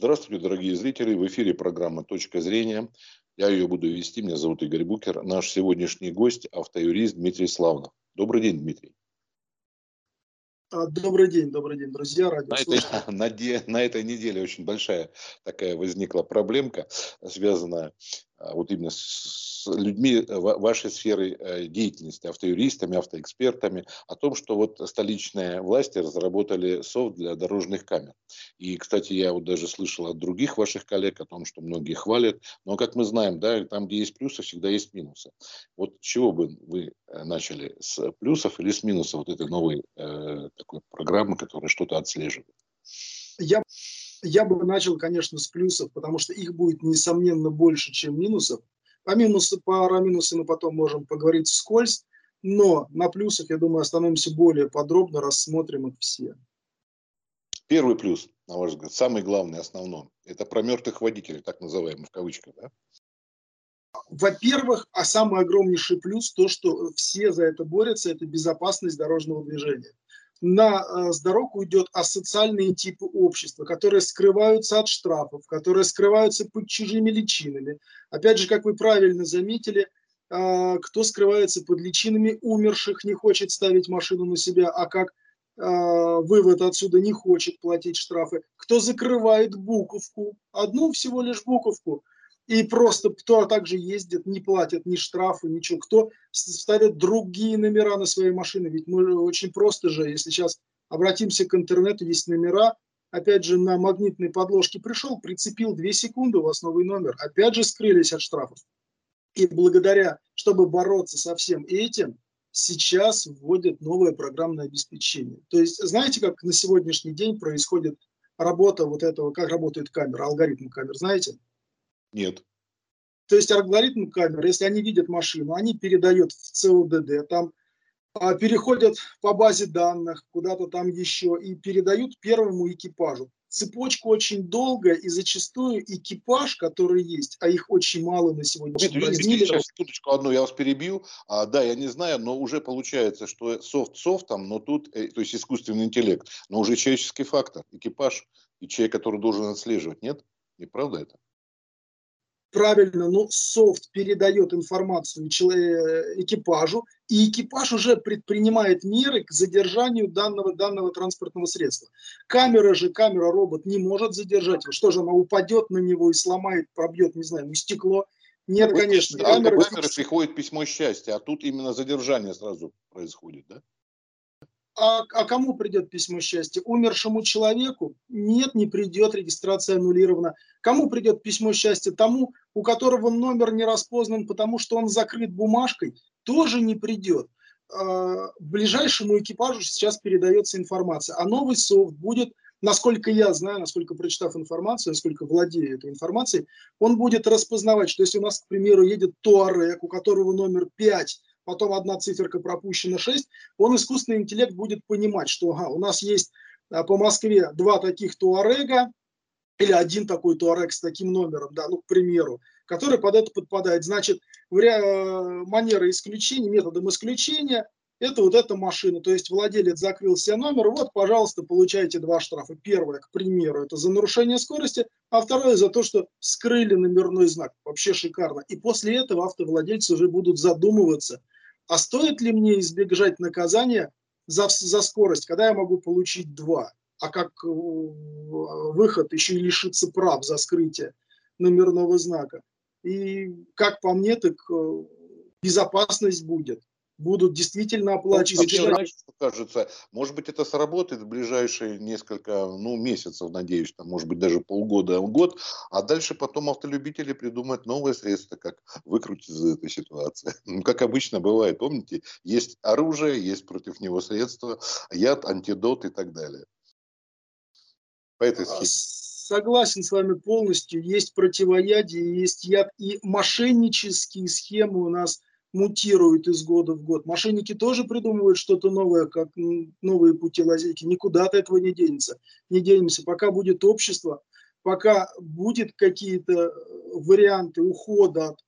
Здравствуйте, дорогие зрители. В эфире программа «Точка зрения». Я ее буду вести. Меня зовут Игорь Букер. Наш сегодняшний гость – автоюрист Дмитрий Славнов. Добрый день, Дмитрий. А, добрый день, добрый день, друзья. На этой, на, на этой неделе очень большая такая возникла проблемка, связанная вот именно с людьми э, вашей сферы э, деятельности, автоюристами, автоэкспертами, о том, что вот столичные власти разработали софт для дорожных камер. И, кстати, я вот даже слышал от других ваших коллег о том, что многие хвалят, но, как мы знаем, да, там, где есть плюсы, всегда есть минусы. Вот чего бы вы э, начали, с плюсов или с минусов вот этой новой э, такой программы, которая что-то отслеживает? Я я бы начал, конечно, с плюсов, потому что их будет, несомненно, больше, чем минусов. По минусу, про минусы мы потом можем поговорить вскользь, но на плюсах, я думаю, остановимся более подробно, рассмотрим их все. Первый плюс, на ваш взгляд, самый главный, основной, это про мертвых водителей, так называемых в кавычках, да? Во-первых, а самый огромнейший плюс, то, что все за это борются, это безопасность дорожного движения на э, с дорог уйдет асоциальные типы общества, которые скрываются от штрафов, которые скрываются под чужими личинами. Опять же, как вы правильно заметили, э, кто скрывается под личинами умерших, не хочет ставить машину на себя, а как э, вывод отсюда не хочет платить штрафы, кто закрывает буковку, одну всего лишь буковку, и просто кто также ездит, не платят ни штрафы, ничего. Кто ставит другие номера на свои машины. Ведь мы очень просто же, если сейчас обратимся к интернету, есть номера, опять же, на магнитной подложке пришел, прицепил 2 секунды, у вас новый номер. Опять же скрылись от штрафов. И благодаря, чтобы бороться со всем этим, сейчас вводят новое программное обеспечение. То есть, знаете, как на сегодняшний день происходит работа вот этого, как работает камера, алгоритм камер, знаете? Нет. То есть алгоритм камер, если они видят машину, они передают в ЦОДД, там а, переходят по базе данных куда-то там еще и передают первому экипажу. Цепочка очень долгая и зачастую экипаж, который есть, а их очень мало на сегодняшний день. Извините, сейчас секундочку одну, я вас перебью. А, да, я не знаю, но уже получается, что софт софтом, но тут, э, то есть искусственный интеллект, но уже человеческий фактор, экипаж и человек, который должен отслеживать, нет? Не правда это? Правильно, но софт передает информацию экипажу, и экипаж уже предпринимает меры к задержанию данного, данного транспортного средства. Камера же, камера-робот не может задержать его. Что же, она упадет на него и сломает, пробьет, не знаю, стекло? Нет, ну, конечно. Камера... камеры приходит письмо счастья, а тут именно задержание сразу происходит, да? А, а кому придет письмо счастья? Умершему человеку? Нет, не придет, регистрация аннулирована. Кому придет письмо счастья? Тому, у которого номер не распознан, потому что он закрыт бумажкой, тоже не придет. А, ближайшему экипажу сейчас передается информация, а новый софт будет насколько я знаю, насколько прочитав информацию, насколько владею этой информацией, он будет распознавать, что если у нас, к примеру, едет Туарек, у которого номер 5, потом одна циферка пропущена 6, он искусственный интеллект будет понимать, что ага, у нас есть а, по Москве два таких Туарега, или один такой Туарек с таким номером, да, ну, к примеру, который под это подпадает. Значит, в манера исключения, методом исключения, это вот эта машина. То есть владелец закрыл себе номер, вот, пожалуйста, получаете два штрафа. Первое, к примеру, это за нарушение скорости, а второе за то, что скрыли номерной знак. Вообще шикарно. И после этого автовладельцы уже будут задумываться, а стоит ли мне избежать наказания за, за скорость, когда я могу получить два, а как э, выход еще и лишиться прав за скрытие номерного знака. И как по мне, так э, безопасность будет будут действительно оплачивать. Знаете, что кажется, может быть, это сработает в ближайшие несколько ну, месяцев, надеюсь, там, может быть, даже полгода, год, а дальше потом автолюбители придумают новые средства, как выкрутить из этой ситуации. Ну, как обычно бывает, помните, есть оружие, есть против него средства, яд, антидот и так далее. По этой схеме. Согласен с вами полностью. Есть противоядие, есть яд. И мошеннические схемы у нас мутируют из года в год. Мошенники тоже придумывают что-то новое, как новые пути лазейки. Никуда от этого не денется. Не денемся. Пока будет общество, пока будет какие-то э, варианты ухода от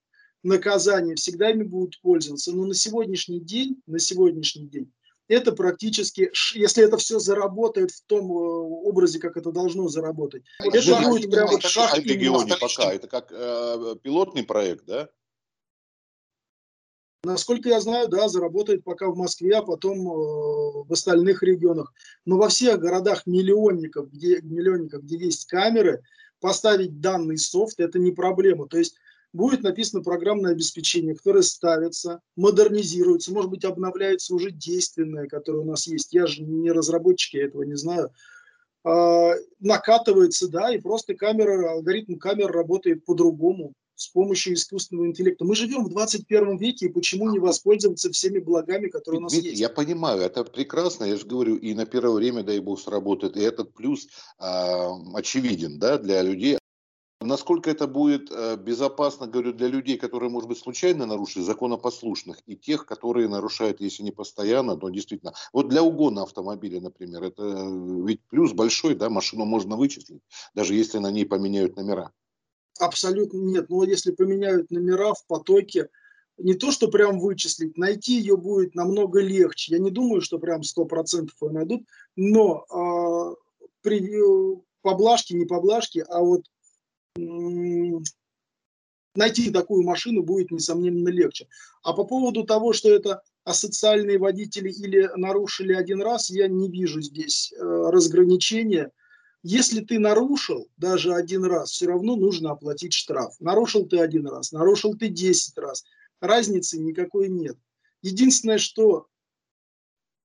наказания, всегда ими будут пользоваться. Но на сегодняшний день, на сегодняшний день, это практически, если это все заработает в том э, образе, как это должно заработать, это будет прям вот шаг в регионе пока, это как э, пилотный проект, да? Насколько я знаю, да, заработает пока в Москве, а потом э, в остальных регионах. Но во всех городах миллионников, где, миллионников, где есть камеры, поставить данный софт – это не проблема. То есть будет написано программное обеспечение, которое ставится, модернизируется, может быть, обновляется уже действенное, которое у нас есть. Я же не разработчик, я этого не знаю. А, накатывается, да, и просто камера, алгоритм камер работает по-другому с помощью искусственного интеллекта. Мы живем в 21 веке, и почему не воспользоваться всеми благами, которые у нас Дмитрий, есть? Я понимаю, это прекрасно, я же говорю, и на первое время, дай бог, сработает, и этот плюс э, очевиден да, для людей. Насколько это будет э, безопасно, говорю, для людей, которые, может быть, случайно нарушили, законопослушных, и тех, которые нарушают, если не постоянно, но действительно. Вот для угона автомобиля, например, это э, ведь плюс большой, да, машину можно вычислить, даже если на ней поменяют номера. Абсолютно нет. Но если поменяют номера в потоке, не то, что прям вычислить, найти ее будет намного легче. Я не думаю, что прям 100% ее найдут, но э, при поблажке, не поблажке, а вот найти такую машину будет, несомненно, легче. А по поводу того, что это асоциальные водители или нарушили один раз, я не вижу здесь э, разграничения. Если ты нарушил даже один раз, все равно нужно оплатить штраф. Нарушил ты один раз, нарушил ты 10 раз. Разницы никакой нет. Единственное, что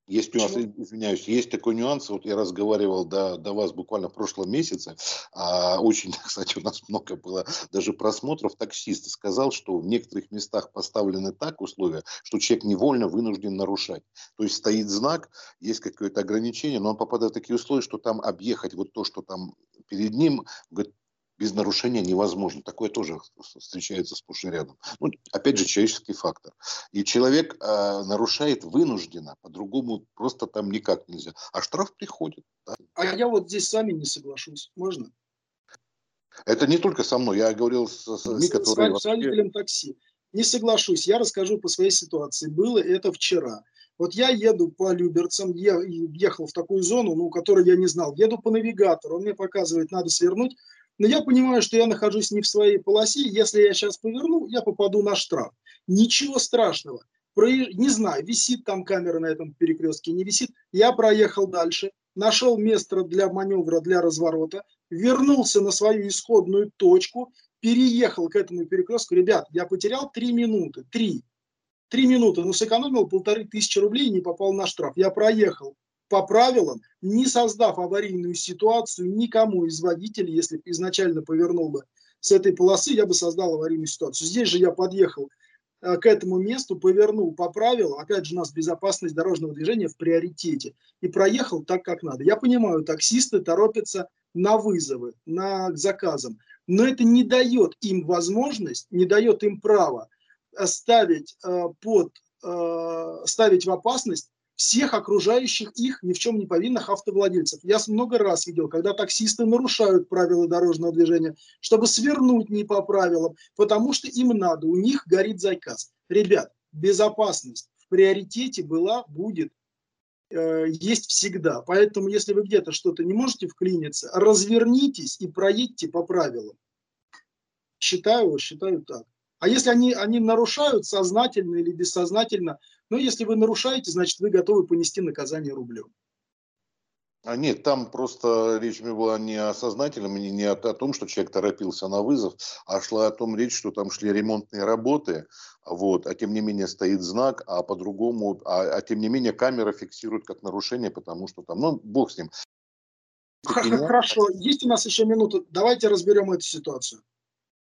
есть нюанс, извиняюсь, есть такой нюанс. Вот я разговаривал до, до вас буквально в прошлом месяце. А, очень, кстати, у нас много было даже просмотров. Таксист сказал, что в некоторых местах поставлены так условия, что человек невольно вынужден нарушать. То есть стоит знак, есть какое-то ограничение, но он попадает в такие условия, что там объехать вот то, что там перед ним, говорит, без нарушения невозможно. Такое тоже встречается сплошь и рядом. Ну, опять же, человеческий фактор. И человек э, нарушает вынужденно, по-другому просто там никак нельзя. А штраф приходит. Да. А я вот здесь с вами не соглашусь. Можно? Это не только со мной. Я говорил с, с людьми, которые... С, с водителем такси. Не соглашусь. Я расскажу по своей ситуации. Было это вчера. Вот я еду по Люберцам, я ехал в такую зону, ну, которую я не знал. Еду по навигатору, он мне показывает, надо свернуть но я понимаю, что я нахожусь не в своей полосе. Если я сейчас поверну, я попаду на штраф. Ничего страшного. Не знаю, висит там камера на этом перекрестке, не висит. Я проехал дальше, нашел место для маневра, для разворота, вернулся на свою исходную точку, переехал к этому перекрестку. Ребят, я потерял три минуты, три. Три минуты, но сэкономил полторы тысячи рублей и не попал на штраф. Я проехал по правилам, не создав аварийную ситуацию никому из водителей, если изначально повернул бы с этой полосы, я бы создал аварийную ситуацию. Здесь же я подъехал э, к этому месту, повернул по правилам, опять же у нас безопасность дорожного движения в приоритете, и проехал так, как надо. Я понимаю, таксисты торопятся на вызовы, на к заказам, но это не дает им возможность, не дает им право ставить э, под э, ставить в опасность всех окружающих их ни в чем не повинных автовладельцев. Я много раз видел, когда таксисты нарушают правила дорожного движения, чтобы свернуть не по правилам, потому что им надо, у них горит заказ. Ребят, безопасность в приоритете была, будет, э, есть всегда. Поэтому, если вы где-то что-то не можете вклиниться, развернитесь и проедьте по правилам. Считаю, считаю так. А если они, они нарушают сознательно или бессознательно, но если вы нарушаете, значит вы готовы понести наказание рублем. А нет, там просто речь была не о сознательном, не, не о, о том, что человек торопился на вызов, а шла о том речь, что там шли ремонтные работы, вот, а тем не менее стоит знак, а по-другому, а, а тем не менее камера фиксирует как нарушение, потому что там, ну, бог с ним. Хорошо, есть у нас еще минута, давайте разберем эту ситуацию.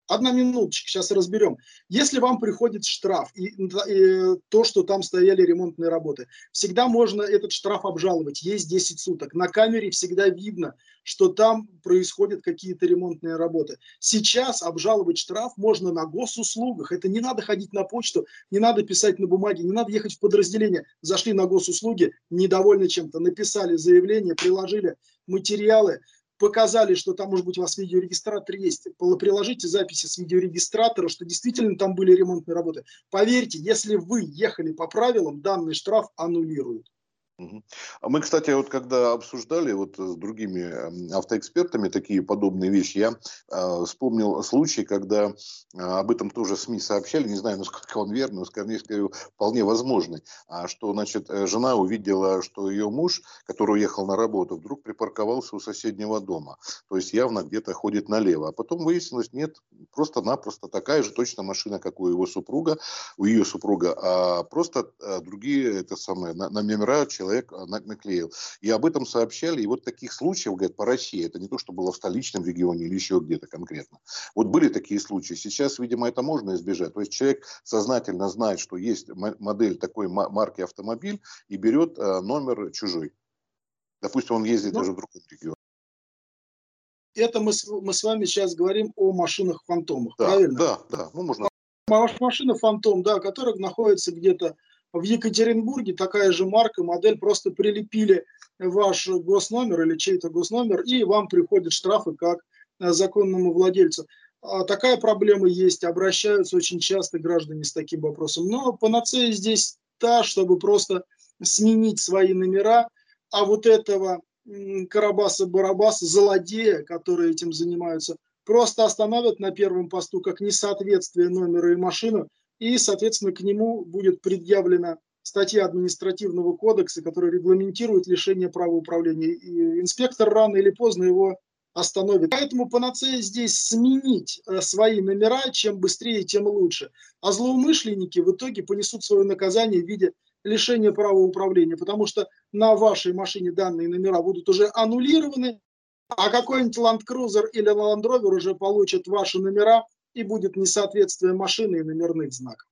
Одна минуточка, сейчас разберем. Если вам приходит штраф и, и то, что там стояли ремонтные работы, всегда можно этот штраф обжаловать. Есть 10 суток. На камере всегда видно, что там происходят какие-то ремонтные работы. Сейчас обжаловать штраф можно на госуслугах. Это не надо ходить на почту, не надо писать на бумаге, не надо ехать в подразделение. Зашли на госуслуги, недовольны чем-то, написали заявление, приложили материалы, показали, что там, может быть, у вас видеорегистратор есть, приложите записи с видеорегистратора, что действительно там были ремонтные работы. Поверьте, если вы ехали по правилам, данный штраф аннулируют. А мы, кстати, вот когда обсуждали вот с другими автоэкспертами такие подобные вещи, я э, вспомнил случай, когда э, об этом тоже СМИ сообщали, не знаю, насколько он верный, но, скорее всего, вполне возможный, а, что, значит, э, жена увидела, что ее муж, который уехал на работу, вдруг припарковался у соседнего дома, то есть явно где-то ходит налево, а потом выяснилось, нет, просто-напросто такая же точно машина, как у его супруга, у ее супруга, а просто другие, это самое, номера человек а, наклеил. И об этом сообщали. И вот таких случаев, говорят, по России, это не то, что было в столичном регионе или еще где-то конкретно. Вот были такие случаи. Сейчас, видимо, это можно избежать. То есть человек сознательно знает, что есть модель такой марки автомобиль и берет а, номер чужой. Допустим, он ездит ну, даже в другом регионе. Это мы, мы с вами сейчас говорим о машинах-фантомах, да, правильно? Да, да. Ну, можно... Машина фантом, да, которая находится где-то в Екатеринбурге такая же марка, модель, просто прилепили ваш госномер или чей-то госномер, и вам приходят штрафы как э, законному владельцу. А такая проблема есть, обращаются очень часто граждане с таким вопросом. Но панацея здесь та, чтобы просто сменить свои номера, а вот этого Карабаса-Барабаса, злодея, которые этим занимаются, просто остановят на первом посту как несоответствие номера и машины, и, соответственно, к нему будет предъявлена статья административного кодекса, которая регламентирует лишение права управления. И инспектор рано или поздно его остановит. Поэтому панацея здесь сменить э, свои номера, чем быстрее, тем лучше. А злоумышленники в итоге понесут свое наказание в виде лишения права управления, потому что на вашей машине данные номера будут уже аннулированы, а какой-нибудь Land Cruiser или Land Rover уже получит ваши номера и будет несоответствие машины и номерных знаков.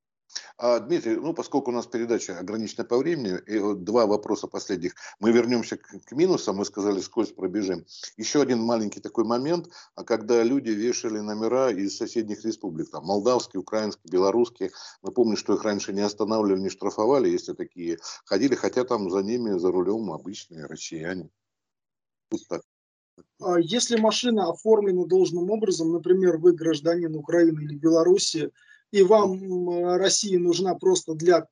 А, Дмитрий, ну, поскольку у нас передача ограничена по времени, и вот два вопроса последних. Мы вернемся к, к минусам, мы сказали, скользь пробежим. Еще один маленький такой момент, а когда люди вешали номера из соседних республик, там, молдавские, украинские, белорусские, мы помним, что их раньше не останавливали, не штрафовали, если такие ходили, хотя там за ними, за рулем обычные россияне. Тут так. А если машина оформлена должным образом, например, вы гражданин Украины или Беларуси, и вам Россия нужна просто для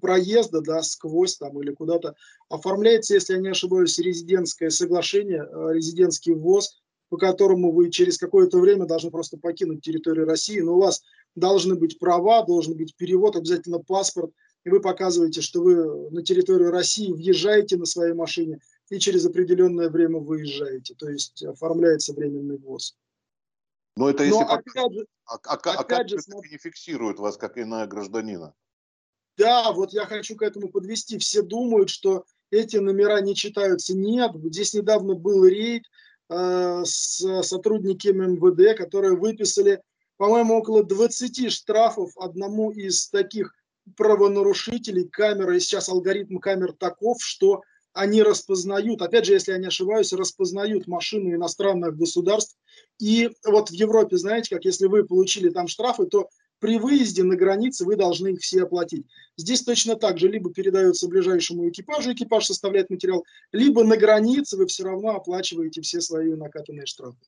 проезда да, сквозь там или куда-то, оформляется, если я не ошибаюсь, резидентское соглашение, э, резидентский ввоз, по которому вы через какое-то время должны просто покинуть территорию России, но у вас должны быть права, должен быть перевод, обязательно паспорт, и вы показываете, что вы на территорию России въезжаете на своей машине и через определенное время выезжаете, то есть оформляется временный ввоз. Но это если... Но, как... опять же, а, а, а как же, не фиксирует вас как иная гражданина? Да, вот я хочу к этому подвести. Все думают, что эти номера не читаются. Нет, здесь недавно был рейд э, с сотрудниками МВД, которые выписали, по-моему, около 20 штрафов одному из таких правонарушителей камеры. И сейчас алгоритм камер таков, что они распознают, опять же, если я не ошибаюсь, распознают машины иностранных государств. И вот в Европе, знаете, как если вы получили там штрафы, то при выезде на границе вы должны их все оплатить. Здесь точно так же, либо передается ближайшему экипажу, экипаж составляет материал, либо на границе вы все равно оплачиваете все свои накатанные штрафы.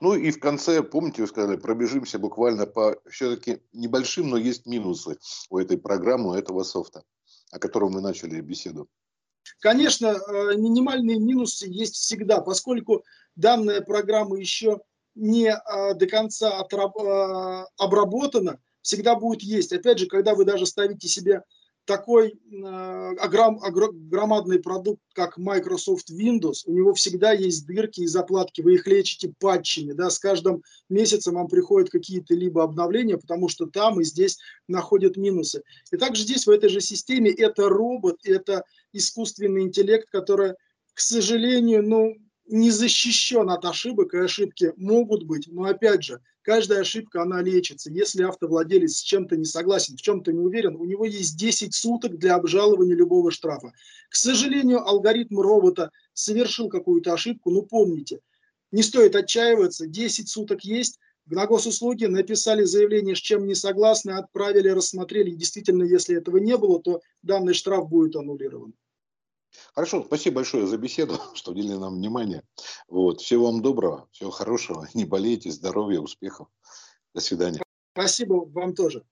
Ну и в конце, помните, вы сказали, пробежимся буквально по все-таки небольшим, но есть минусы у этой программы, у этого софта, о котором мы начали беседу. Конечно, э, минимальные минусы есть всегда, поскольку данная программа еще не э, до конца э, обработана, всегда будет есть. Опять же, когда вы даже ставите себе такой громадный продукт, как Microsoft Windows, у него всегда есть дырки и заплатки, вы их лечите патчами, да, с каждым месяцем вам приходят какие-то либо обновления, потому что там и здесь находят минусы. И также здесь в этой же системе это робот, это искусственный интеллект, который, к сожалению, ну, не защищен от ошибок, и ошибки могут быть, но опять же, каждая ошибка, она лечится. Если автовладелец с чем-то не согласен, в чем-то не уверен, у него есть 10 суток для обжалования любого штрафа. К сожалению, алгоритм робота совершил какую-то ошибку, но помните, не стоит отчаиваться, 10 суток есть, на госуслуги написали заявление, с чем не согласны, отправили, рассмотрели. И действительно, если этого не было, то данный штраф будет аннулирован. Хорошо, спасибо большое за беседу, что уделили нам внимание. Вот, всего вам доброго, всего хорошего, не болейте, здоровья, успехов. До свидания. Спасибо вам тоже.